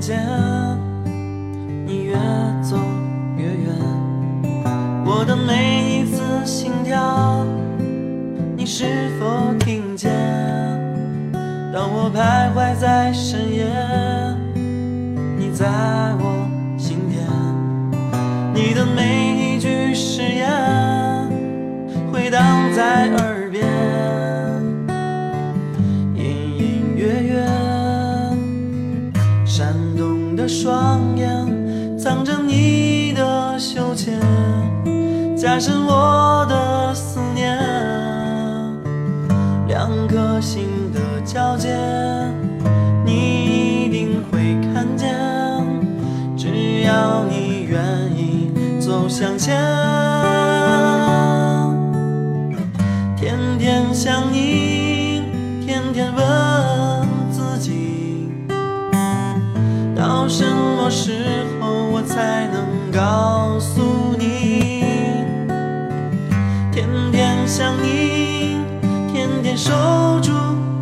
间，你越走越远。我的每一次心跳，你是否听见？当我徘徊在深夜，你在我心田。你的每一句誓言，回荡在耳动的双眼，藏着你的羞怯，加深我的到什么时候我才能告诉你？天天想你，天天守住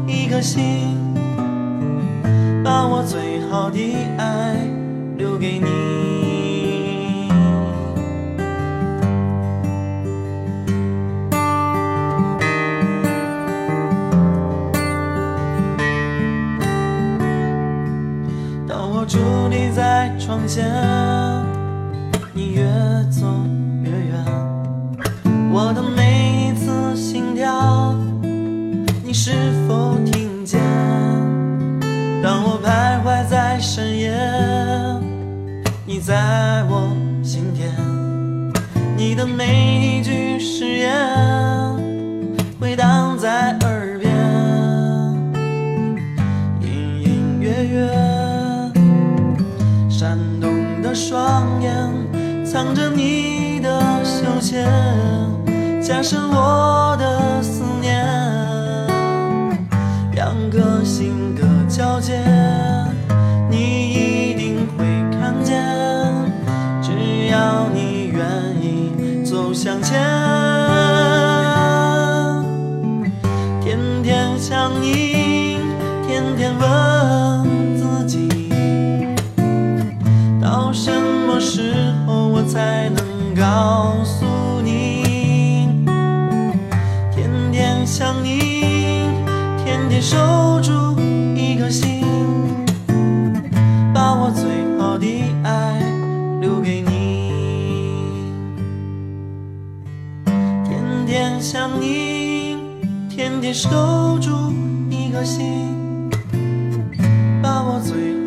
一颗心，把我最好的爱留给你。伫立在窗前，你越走越远。我的每一次心跳，你是否听见？当我徘徊在深夜，你在我心田。你的每一句誓言，回荡藏着你的羞怯，加深我的思念。两颗心的交界，你一定会看见。只要你愿意走向前，天天想你，什么时候我才能告诉你？天天想你，天天守住一颗心，把我最好的爱留给你。天天想你，天天守住一颗心，把我最